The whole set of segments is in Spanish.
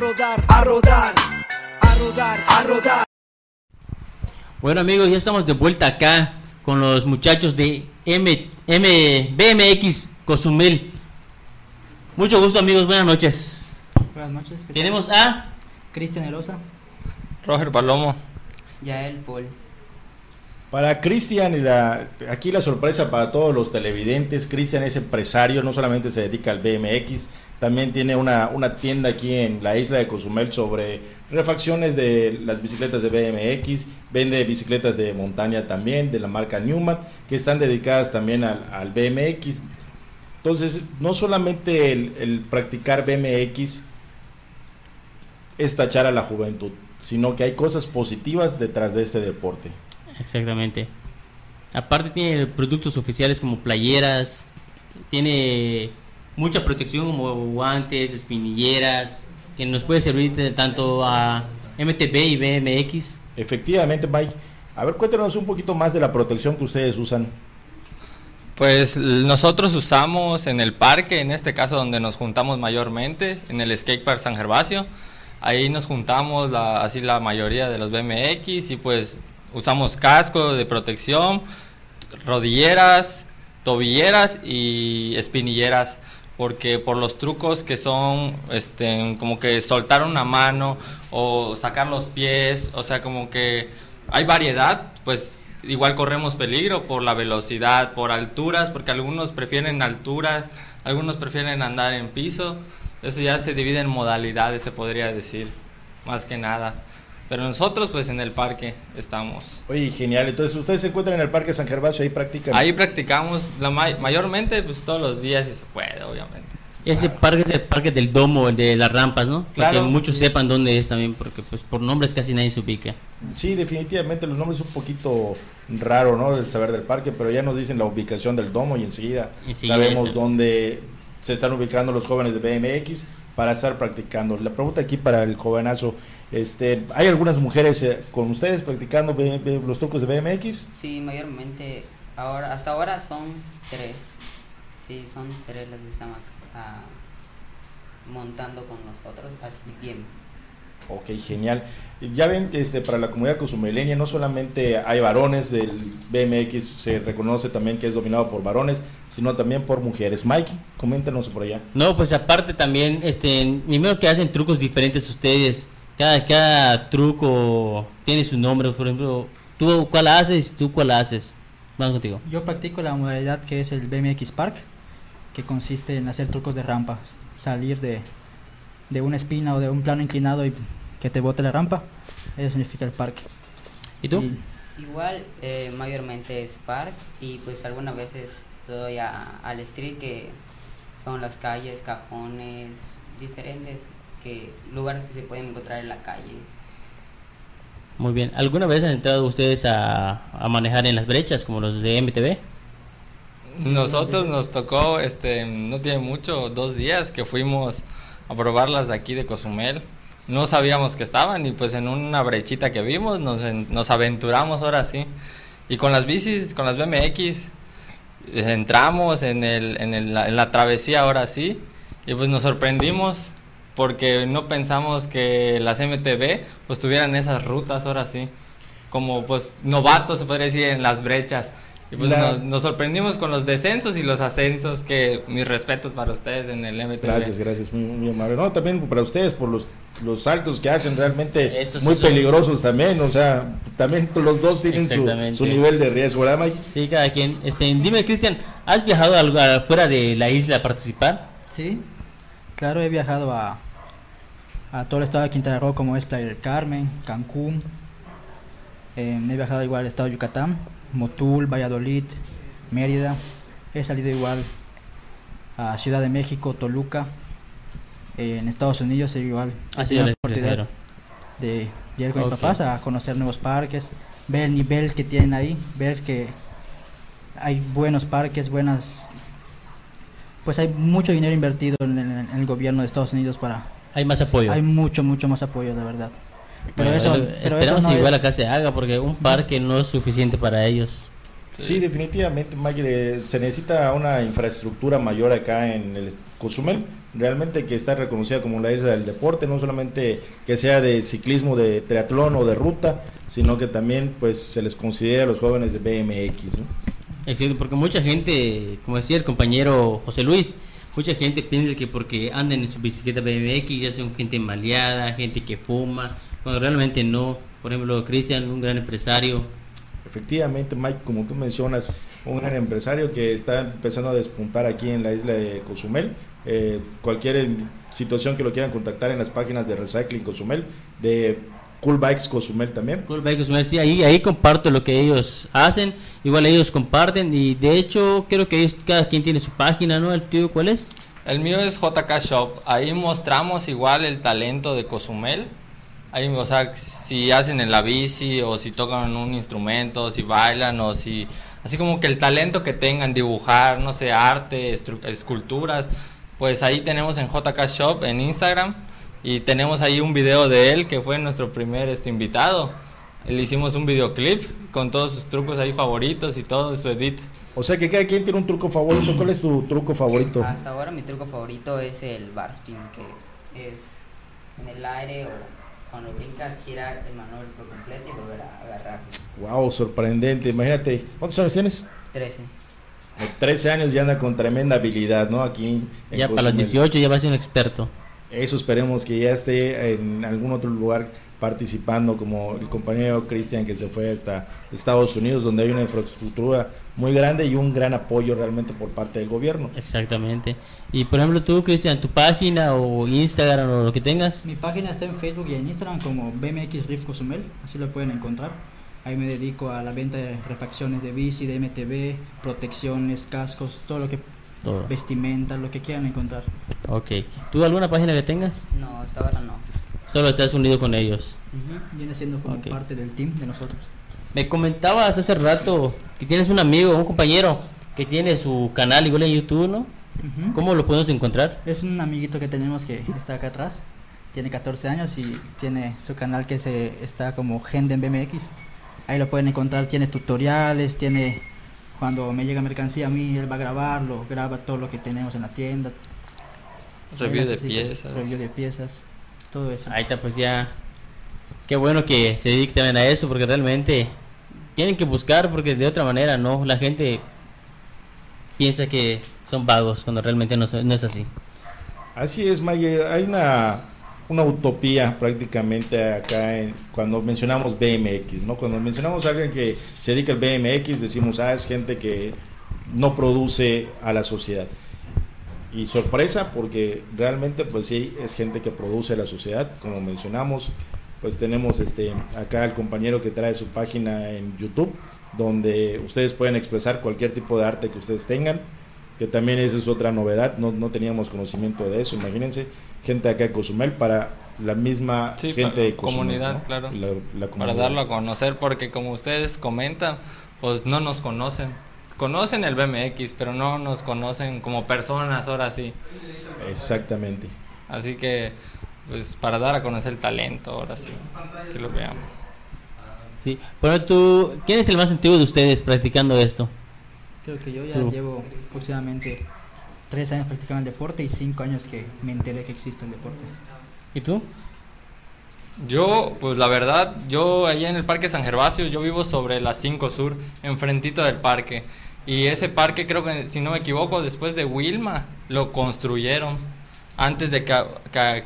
rodar, a rodar, a rodar, a rodar. Bueno amigos, ya estamos de vuelta acá con los muchachos de M, M, BMX Cozumel. Mucho gusto amigos, buenas noches. Buenas noches. ¿qué Tenemos tal? a Cristian Erosa. Roger Palomo. Yael Paul. Para Cristian, y la, aquí la sorpresa para todos los televidentes, Cristian es empresario, no solamente se dedica al BMX, también tiene una, una tienda aquí en la isla de Cozumel sobre refacciones de las bicicletas de BMX, vende bicicletas de montaña también, de la marca Newman, que están dedicadas también al, al BMX. Entonces, no solamente el, el practicar BMX es tachar a la juventud, sino que hay cosas positivas detrás de este deporte. Exactamente. Aparte tiene productos oficiales como playeras, tiene mucha protección como guantes, espinilleras, que nos puede servir de tanto a MTB y BMX. Efectivamente, Mike. A ver, cuéntanos un poquito más de la protección que ustedes usan. Pues nosotros usamos en el parque, en este caso donde nos juntamos mayormente, en el Skate Park San Gervasio. Ahí nos juntamos la- así la mayoría de los BMX y pues usamos casco de protección, rodilleras, tobilleras y espinilleras porque por los trucos que son este como que soltar una mano o sacar los pies, o sea, como que hay variedad, pues igual corremos peligro por la velocidad, por alturas, porque algunos prefieren alturas, algunos prefieren andar en piso. Eso ya se divide en modalidades, se podría decir, más que nada. Pero nosotros pues en el parque estamos. Oye, genial. Entonces, ustedes se encuentran en el Parque San Gervasio, ahí practican. Ahí practicamos la may- mayormente pues todos los días si se puede, obviamente. Ese parque es el parque del domo, el de las rampas, ¿no? Para Claro. que muchos sepan dónde es también, porque pues por nombres casi nadie se ubica. Sí, definitivamente los nombres es un poquito raro, ¿no? El saber del parque, pero ya nos dicen la ubicación del domo y enseguida, Enseguida sabemos eso. dónde se están ubicando los jóvenes de BMX para estar practicando. La pregunta aquí para el jovenazo, este, ¿hay algunas mujeres eh, con ustedes practicando los trucos de BMX? Sí, mayormente, ahora, hasta ahora son tres. Sí, son tres las que están ah, montando con nosotros, así bien. Ok, genial. Ya ven, este, para la comunidad cozumeleña no solamente hay varones del BMX, se reconoce también que es dominado por varones, sino también por mujeres. Mike, coméntanos por allá. No, pues aparte también, este, primero que hacen trucos diferentes ustedes. Cada, cada truco tiene su nombre, por ejemplo, tú cuál haces y tú cuál haces. Vamos contigo. Yo practico la modalidad que es el BMX Park, que consiste en hacer trucos de rampas, salir de, de una espina o de un plano inclinado y que te bote la rampa. Eso significa el parque. ¿Y tú? Y Igual, eh, mayormente es park y pues algunas veces doy a, al street que son las calles, cajones, diferentes que lugares que se pueden encontrar en la calle. Muy bien. ¿Alguna vez han entrado ustedes a, a manejar en las brechas como los de MTV? Nosotros nos tocó, este, no tiene mucho, dos días que fuimos a probarlas de aquí de Cozumel. No sabíamos que estaban y pues en una brechita que vimos nos, en- nos aventuramos ahora sí. Y con las bicis, con las BMX, eh, entramos en, el, en, el- en la travesía ahora sí y pues nos sorprendimos porque no pensamos que las MTV pues tuvieran esas rutas ahora sí. Como pues novatos se podría decir en las brechas. Y pues La- nos, nos sorprendimos con los descensos y los ascensos, que mis respetos para ustedes en el MTV. Gracias, gracias, muy, muy amable. No, también para ustedes por los, los saltos que hacen realmente muy sí son- peligrosos también, o sea, también los dos tienen su, su nivel de riesgo, ¿verdad, Mike? Sí, cada quien. Este, dime, Cristian, ¿has viajado al lugar fuera de la isla a participar? Sí, claro, he viajado a, a todo el estado de Quintana Roo, como es Playa del Carmen, Cancún. Eh, he viajado igual al estado de Yucatán, Motul, Valladolid, Mérida. He salido igual a Ciudad de México, Toluca. Eh, en Estados Unidos he igual tenido al la oportunidad de ir con Ok. mis papás a conocer nuevos parques, ver el nivel que tienen ahí, ver que hay buenos parques, buenas... Pues hay mucho dinero invertido en el, en el gobierno de Estados Unidos para... Hay más apoyo. Hay mucho, mucho más apoyo, de verdad. Pero Bueno, eso, pero eso esperamos no igual es- acá se haga porque un parque no es suficiente para ellos. Sí, definitivamente, Mike, se necesita una infraestructura mayor acá en el, Cozumel, realmente que está reconocida como la isla del deporte, no solamente que sea de ciclismo, de triatlón o de ruta, sino que también pues se les considera a los jóvenes de BMX. ¿no? Exacto, porque mucha gente, como decía el compañero José Luis, mucha gente piensa que porque andan en su bicicleta BMX ya son gente maleada, gente que fuma, cuando realmente no. Por ejemplo, Cristian, un gran empresario. Efectivamente, Mike, como tú mencionas, un gran empresario que está empezando a despuntar aquí en la isla de Cozumel. Eh, cualquier situación que lo quieran contactar en las páginas de Recycling Cozumel, de Cool Bikes Cozumel también. Cool Bikes Cozumel, sí, ahí, ahí comparto lo que ellos hacen, igual ellos comparten y de hecho creo que ellos, cada quien tiene su página, ¿no? ¿El tío cuál es? El mío es JK Shop, ahí mostramos igual el talento de Cozumel. Ahí, o sea, si hacen en la bici o si tocan un instrumento, si bailan o si... Así como que el talento que tengan, dibujar, no sé, arte, esculturas, pues ahí tenemos en JK Shop en Instagram y tenemos ahí un video de él que fue nuestro primer este invitado. Le hicimos un videoclip con todos sus trucos ahí favoritos y todo su edit. O sea que cada quien tiene un truco favorito. ¿Cuál es tu truco favorito? Hasta ahora mi truco favorito es el bar spin, que es en el aire o cuando brincas girar el manual por completo y volver a agarrar. Wow, sorprendente. Imagínate, ¿cuántos años tienes? 13. 13 años ya anda con tremenda habilidad, ¿no? Aquí. En ya para los 18 ya va a ser un experto. Eso esperemos que ya esté en algún otro lugar participando, como el compañero Cristian que se fue hasta Estados Unidos, donde hay una infraestructura muy grande y un gran apoyo realmente por parte del gobierno. Exactamente. Y por ejemplo tú, Cristian, tu página o Instagram o lo que tengas. Mi página está en Facebook y en Instagram como BMX Riff Cozumel, así lo pueden encontrar. Ahí me dedico a la venta de refacciones de bici, de MTB, protecciones, cascos, todo lo que todo. vestimenta, lo que quieran encontrar. Ok. ¿Tú alguna página que tengas? No, hasta ahora no. Solo estás unido con ellos. Viene siendo como parte del team de nosotros. Me comentabas hace rato que tienes un amigo, un compañero que tiene su canal igual en YouTube, ¿no? ¿Cómo lo podemos encontrar? Es un amiguito que tenemos que está acá atrás. Tiene 14 años y tiene su canal que se está como Genden BMX. Ahí lo pueden encontrar, tiene tutoriales, tiene cuando me llega mercancía a mí, él va a grabarlo, graba todo lo que tenemos en la tienda. Review de piezas. Review de piezas, todo eso. Ahí está, pues ya. Qué bueno que se dediquen a eso, porque realmente tienen que buscar, porque de otra manera no, la gente piensa que son vagos, cuando realmente no, no es así. Así es, Maye. Hay una una utopía prácticamente acá en, cuando mencionamos BMX, ¿no? Cuando mencionamos a alguien que se dedica al BMX, decimos, ah, es gente que no produce a la sociedad. Y sorpresa, porque realmente, pues sí, es gente que produce a la sociedad, como mencionamos, pues tenemos este acá el compañero que trae su página en YouTube, donde ustedes pueden expresar cualquier tipo de arte que ustedes tengan, que también esa es otra novedad, no, no teníamos conocimiento de eso, imagínense gente acá de Cozumel para la misma gente de comunidad, claro. Para darlo a conocer, porque como ustedes comentan, pues no nos conocen. Conocen el BMX, pero no nos conocen como personas, ahora sí. Exactamente. Así que, pues para dar a conocer el talento, ahora sí, que lo veamos. Sí, bueno, tú, ¿quién es el más antiguo de ustedes practicando esto? Creo que yo ya llevo aproximadamente tres años practicando el deporte y cinco años que me enteré que existe el deporte. ¿Y tú? Yo, pues la verdad, yo allá en el Parque San Gervasio, yo vivo sobre la 5 Sur, enfrentito del parque. Y ese parque, creo que, si no me equivoco, después de Wilma, lo construyeron. Antes de que,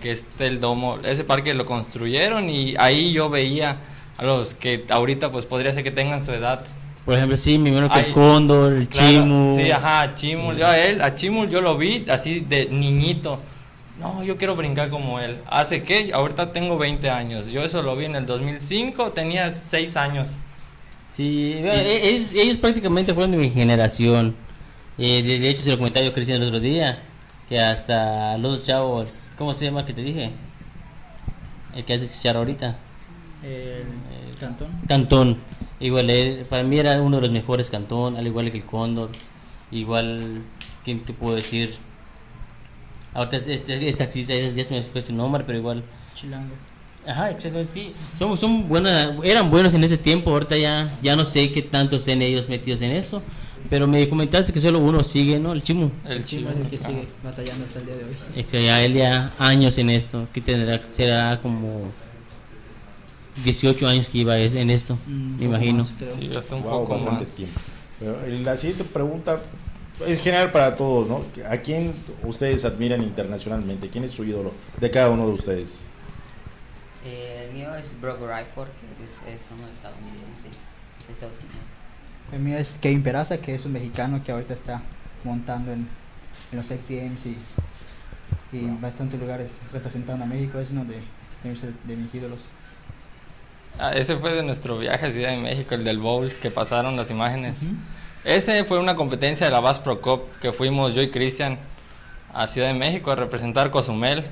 que, esté el domo, ese parque lo construyeron y ahí yo veía a los que ahorita pues podría ser que tengan su edad, por ejemplo, sí, mi hermano que el Cóndor, el Chimul. Sí, ajá, Chimul. Yo a él, a Chimul yo lo vi así de niñito. No, yo quiero brincar como él. ¿Hace qué? Ahorita tengo 20 años. Yo eso lo vi en el 2005, tenía 6 años. Sí, e, ellos, prácticamente fueron de mi generación. Eh, de, hecho, se lo comentaba yo Cristian el otro día, que hasta los chavos, ¿cómo se llama que te dije? El que hace chichar ahorita. El, el Cantón. Cantón Igual, para mí era uno de los mejores Cantón, al igual que el Cóndor. Igual, ¿quién te puedo decir? Ahorita este, este, este taxista ya se me fue su nombre, pero igual. Chilango. Ajá, exactamente, sí. Son, son buenas, eran buenos en ese tiempo, ahorita ya, ya no sé qué tanto estén ellos metidos en eso. Pero me comentaste que solo uno sigue, ¿no? El Chimu. El chivo. es el que sigue batallando hasta el día de hoy. Es que ya él ya años en esto. Que tendrá, será como 18 años que iba en esto, Un me imagino. más, creo. Sí, hasta un Wow, poco bastante más. tiempo. Pero, eh, la siguiente pregunta es general para todos, ¿no? ¿A quién ustedes admiran internacionalmente? ¿Quién es su ídolo de cada uno de ustedes? Eh, el mío es Brock Ryford, que es, es uno estadounidense, de Estados Unidos. El mío es Kevin Peraza, que es un mexicano que ahorita está montando en, en los X Games y, y en bastantes lugares representando a México. Es uno de, de mis, de mis ídolos. Ah, ese fue de nuestro viaje a Ciudad de México, el del bowl, que pasaron las imágenes. Ujú. Ese fue una competencia de la Bass Pro Cup que fuimos yo y Cristian a Ciudad de México a representar Cozumel.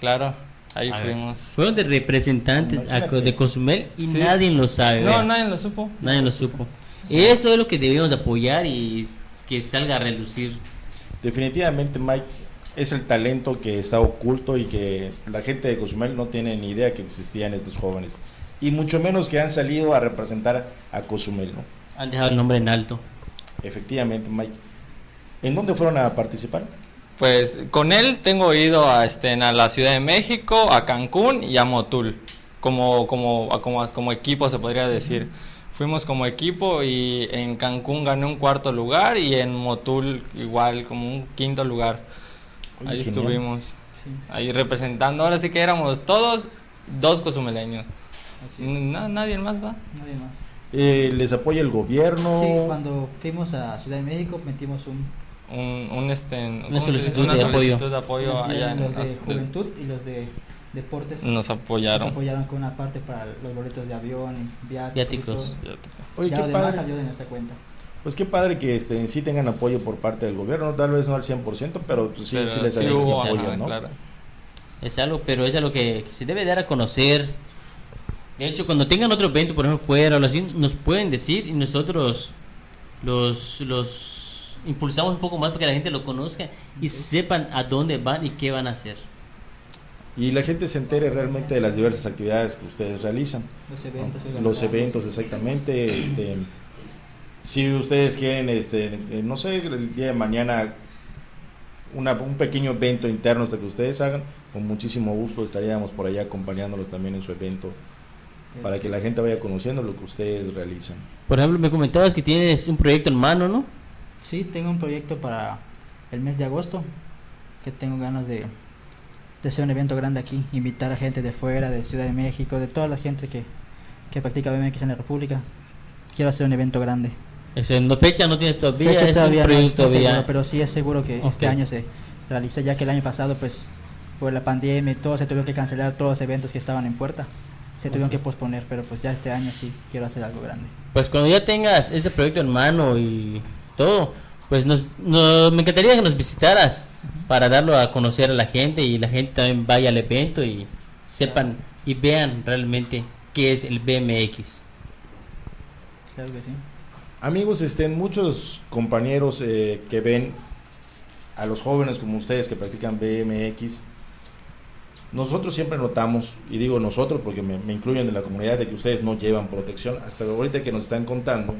Claro, ahí A ver. fuimos. Fueron de representantes a- de Cozumel y Sí. nadie lo sabe. No, nadie lo supo. Nadie lo supo. Esto es lo que debemos de apoyar y que salga a relucir. Definitivamente Mike es el talento que está oculto y que la gente de Cozumel no tiene ni idea que existían estos jóvenes. Y mucho menos que han salido a representar a Cozumel, ¿no? Han dejado el nombre en alto. Efectivamente, Mike. ¿En dónde fueron a participar? Pues con él tengo ido a, este, a la Ciudad de México, a Cancún y a Motul, como, como, como, como equipo se podría decir. Fuimos como equipo y en Cancún gané un cuarto lugar y en Motul igual como un quinto lugar. Oye, Ahí genial. estuvimos, Sí, ahí representando. Ahora sí que éramos todos dos cozumeleños. Así es. Na- nadie más va. Nadie más. Eh, ¿Les apoya el gobierno? Sí, cuando fuimos a Ciudad de México metimos un Un, un, este, ¿cómo se solicitud? Una de apoyo. solicitud de apoyo los, allá en- los de de- Juventud y los de Deportes. nos Nos apoyaron. apoyaron con una parte para los boletos de avión y viáticos. Viáticos. Oye, ya qué lo demás padre. salió de nuestra cuenta. Pues qué padre que este, sí tengan apoyo por parte del gobierno, tal vez no al 100%, pero pues, sí, Pero sí les sí hubo, apoyo, ajá, ¿no? claro. Es algo, pero es algo que se debe dar a conocer. De hecho, cuando tengan otro evento, por ejemplo, fuera o así, nos pueden decir y nosotros los, los impulsamos un poco más para que la gente lo conozca y sepan a dónde van y qué van a hacer. Y la gente se entere realmente de las diversas actividades que ustedes realizan. Los eventos. Los eventos, exactamente. Este, si ustedes quieren, este, no sé, el día de mañana, una, un pequeño evento interno hasta que ustedes hagan, con muchísimo gusto estaríamos por allá acompañándolos también en su evento, para que la gente vaya conociendo lo que ustedes realizan. Por ejemplo, me comentabas que tienes un proyecto en mano, ¿no? Sí, tengo un proyecto para el mes de agosto, que tengo ganas de, de hacer un evento grande aquí, invitar a gente de fuera, de Ciudad de México, de toda la gente que, que practica BMX en la República. Quiero hacer un evento grande. Es en no fecha no tienes todavía, Fecha es todavía un no es- proyecto no es todavía. seguro, pero sí es seguro que este año se realiza, ya que el año pasado, pues, por la pandemia y todo, se tuvieron que cancelar todos los eventos que estaban en puerta. Se tuvieron que posponer, pero pues ya este año sí quiero hacer algo grande. Pues cuando ya tengas ese proyecto en mano y todo, pues nos, nos- me encantaría que nos visitaras para darlo a conocer a la gente y la gente también vaya al evento y sepan y vean realmente qué es el BMX. Claro que sí. Amigos, estén muchos compañeros eh, que ven a los jóvenes como ustedes que practican BMX. Nosotros siempre notamos, y digo nosotros porque me, me incluyen en la comunidad, de que ustedes no llevan protección. Hasta ahorita que nos están contando,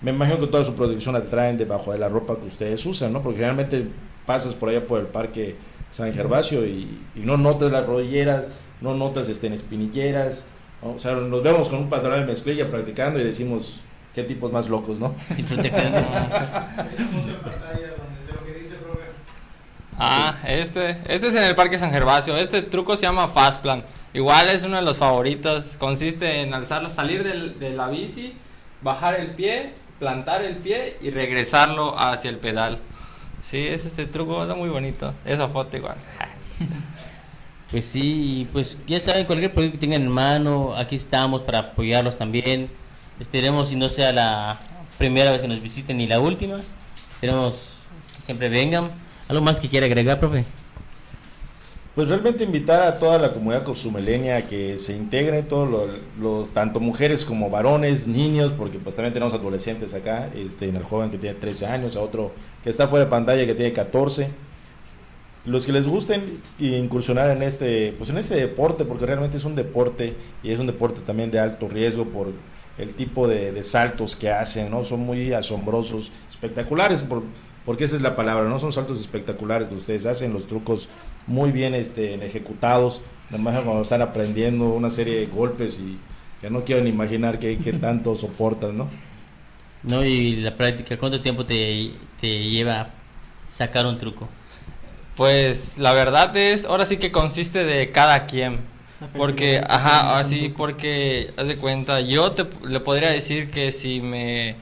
me imagino que toda su protección la traen debajo de la ropa que ustedes usan, ¿no? Porque generalmente pasas por allá por el parque San Gervasio y, y no notas las rodilleras, no notas este, en espinilleras. ¿no? O sea, nos vemos con un pantalón de mezclilla practicando y decimos, qué tipos más locos, ¿no? Sin protección. Ah, este, este es en el Parque San Gervasio. Este truco se llama Fast Plan. Igual es uno de los favoritos. Consiste en alzarlo, salir del- de la bici, bajar el pie, plantar el pie y regresarlo hacia el pedal. Sí, es este truco, está muy bonito. Esa foto igual. Pues sí, pues ya saben, cualquier proyecto que tengan en mano, aquí estamos para apoyarlos también. Esperemos si no sea la primera vez que nos visiten ni la última. Esperemos que siempre vengan. ¿Algo más que quiera agregar, profe? Pues realmente invitar a toda la comunidad consumilenia a que se integre, todos los- tanto mujeres como varones, niños, porque pues también tenemos adolescentes acá, este, en el joven que tiene 13 años, a otro que está fuera de pantalla que tiene 14. Los que les gusten incursionar en este, pues en este deporte, porque realmente es un deporte y es un deporte también de alto riesgo por el tipo de, de saltos que hacen, ¿no? Son muy asombrosos, espectaculares, por, porque esa es la palabra, no son saltos espectaculares que ustedes hacen, los trucos muy bien este, ejecutados, además cuando están aprendiendo una serie de golpes y que no quiero ni imaginar qué, qué tanto soportan, ¿no? No, y la práctica, ¿cuánto tiempo te, te lleva sacar un truco? Pues la verdad es, ahora sí que consiste de cada quien. Porque, ajá, así, truco. porque, haz de cuenta, yo te le podría decir que si me,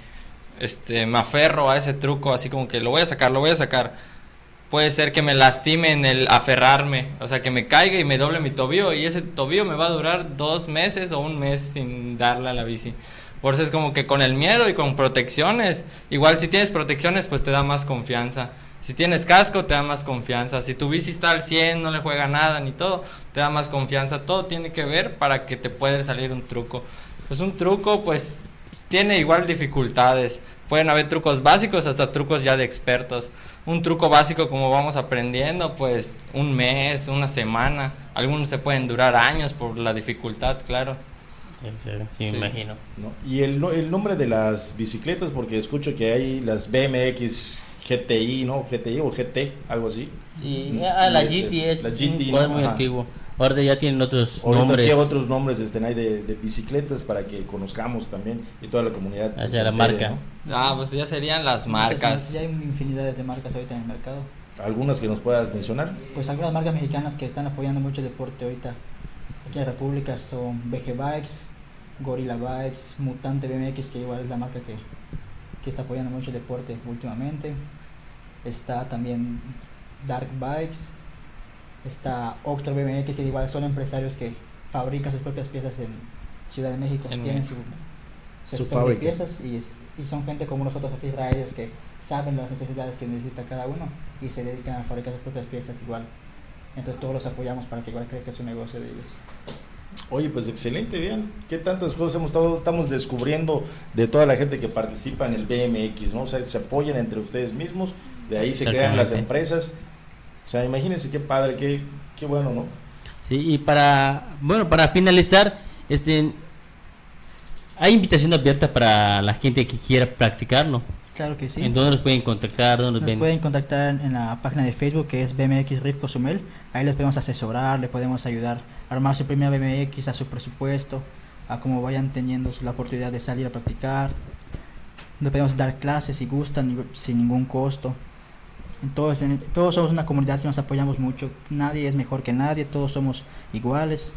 este, me aferro a ese truco, así como que lo voy a sacar, lo voy a sacar, puede ser que me lastime en el aferrarme, o sea, que me caiga y me doble mi tobillo, y ese tobillo me va a durar dos meses o un mes sin darle a la bici. Por eso es como que con el miedo y con protecciones, igual si tienes protecciones, pues te da más confianza. Si tienes casco, te da más confianza. Si tu bici está al 100, no le juega nada ni todo, te da más confianza. Todo tiene que ver para que te pueda salir un truco. Pues un truco, pues, tiene igual dificultades. Pueden haber trucos básicos hasta trucos ya de expertos. Un truco básico como vamos aprendiendo, pues un mes, una semana. Algunos se pueden durar años por la dificultad, claro. Sí, Sí. imagino. ¿no? Y el, no- el nombre de las bicicletas, porque escucho que hay las BMX GTI, ¿no? GTI o GT, algo así. Sí, Mm, ah, la este, GT es la un GT, cuadro ¿no? muy Ajá. antiguo. Ahora ya tienen otros Ahorita nombres. ¿qué otros nombres estén hay de, de bicicletas para que conozcamos también y toda la comunidad. Hacia se la entere, marca. ¿no? Ah, pues ya serían las marcas. Ya hay infinidades de marcas ahorita en el mercado. Algunas que nos puedas mencionar. Pues algunas marcas mexicanas que están apoyando mucho el deporte ahorita aquí en la República son BG Bikes, Gorilla Bikes, Mutante BMX, que igual es la marca que, que está apoyando mucho el deporte últimamente. Está también Dark Bikes, está Octor BMX, que igual son empresarios que fabrican sus propias piezas en Ciudad de México. En Tienen su, su Su stock de fábrica. piezas y, es- y son gente como nosotros, así riders, que saben las necesidades que necesita cada uno y se dedican a fabricar sus propias piezas igual. Entonces todos los apoyamos para que igual crezca su negocio de ellos. Oye, pues excelente, vean qué tantas cosas hemos estado, estamos descubriendo de toda la gente que participa en el BMX, ¿no? O sea, se apoyan entre ustedes mismos, de ahí se crean las empresas. O sea, imagínense qué padre, qué, qué bueno, ¿no? Sí, y para, bueno, para finalizar, este, hay invitación abierta para la gente que quiera practicarlo. Claro que sí. ¿En dónde nos pueden contactar? ¿Dónde nos ven? pueden contactar en la página de Facebook que es BMX Riff Cozumel. Ahí les podemos asesorar, les podemos ayudar a armar su primera BMX, a su presupuesto, a cómo vayan teniendo la oportunidad de salir a practicar. Les podemos dar clases si gustan sin ningún costo. Entonces, en- todos somos una comunidad que nos apoyamos mucho. Nadie es mejor que nadie, todos somos iguales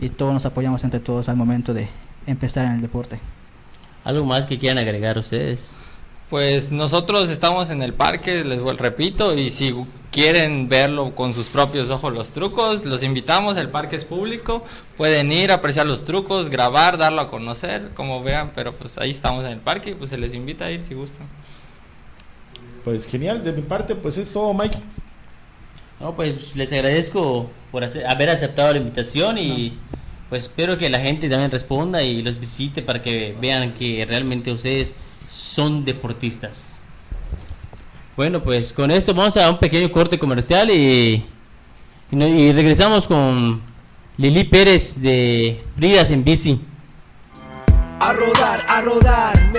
y todos nos apoyamos entre todos al momento de empezar en el deporte. ¿Algo más que quieran agregar ustedes? Pues nosotros estamos en el parque, les repito, y si quieren verlo con sus propios ojos los trucos, los invitamos, el parque es público, pueden ir, apreciar los trucos, grabar, darlo a conocer, como vean, pero pues ahí estamos en el parque y pues se les invita a ir si gustan. Pues genial, de mi parte, pues es todo, Mike. No, pues les agradezco por hacer- haber aceptado la invitación y pues espero que la gente también responda y los visite para que vean que realmente ustedes son deportistas. Bueno, pues con esto vamos a un pequeño corte comercial y, y, no- y regresamos con Lili Pérez de Bridas en Bici. A rodar, a rodar.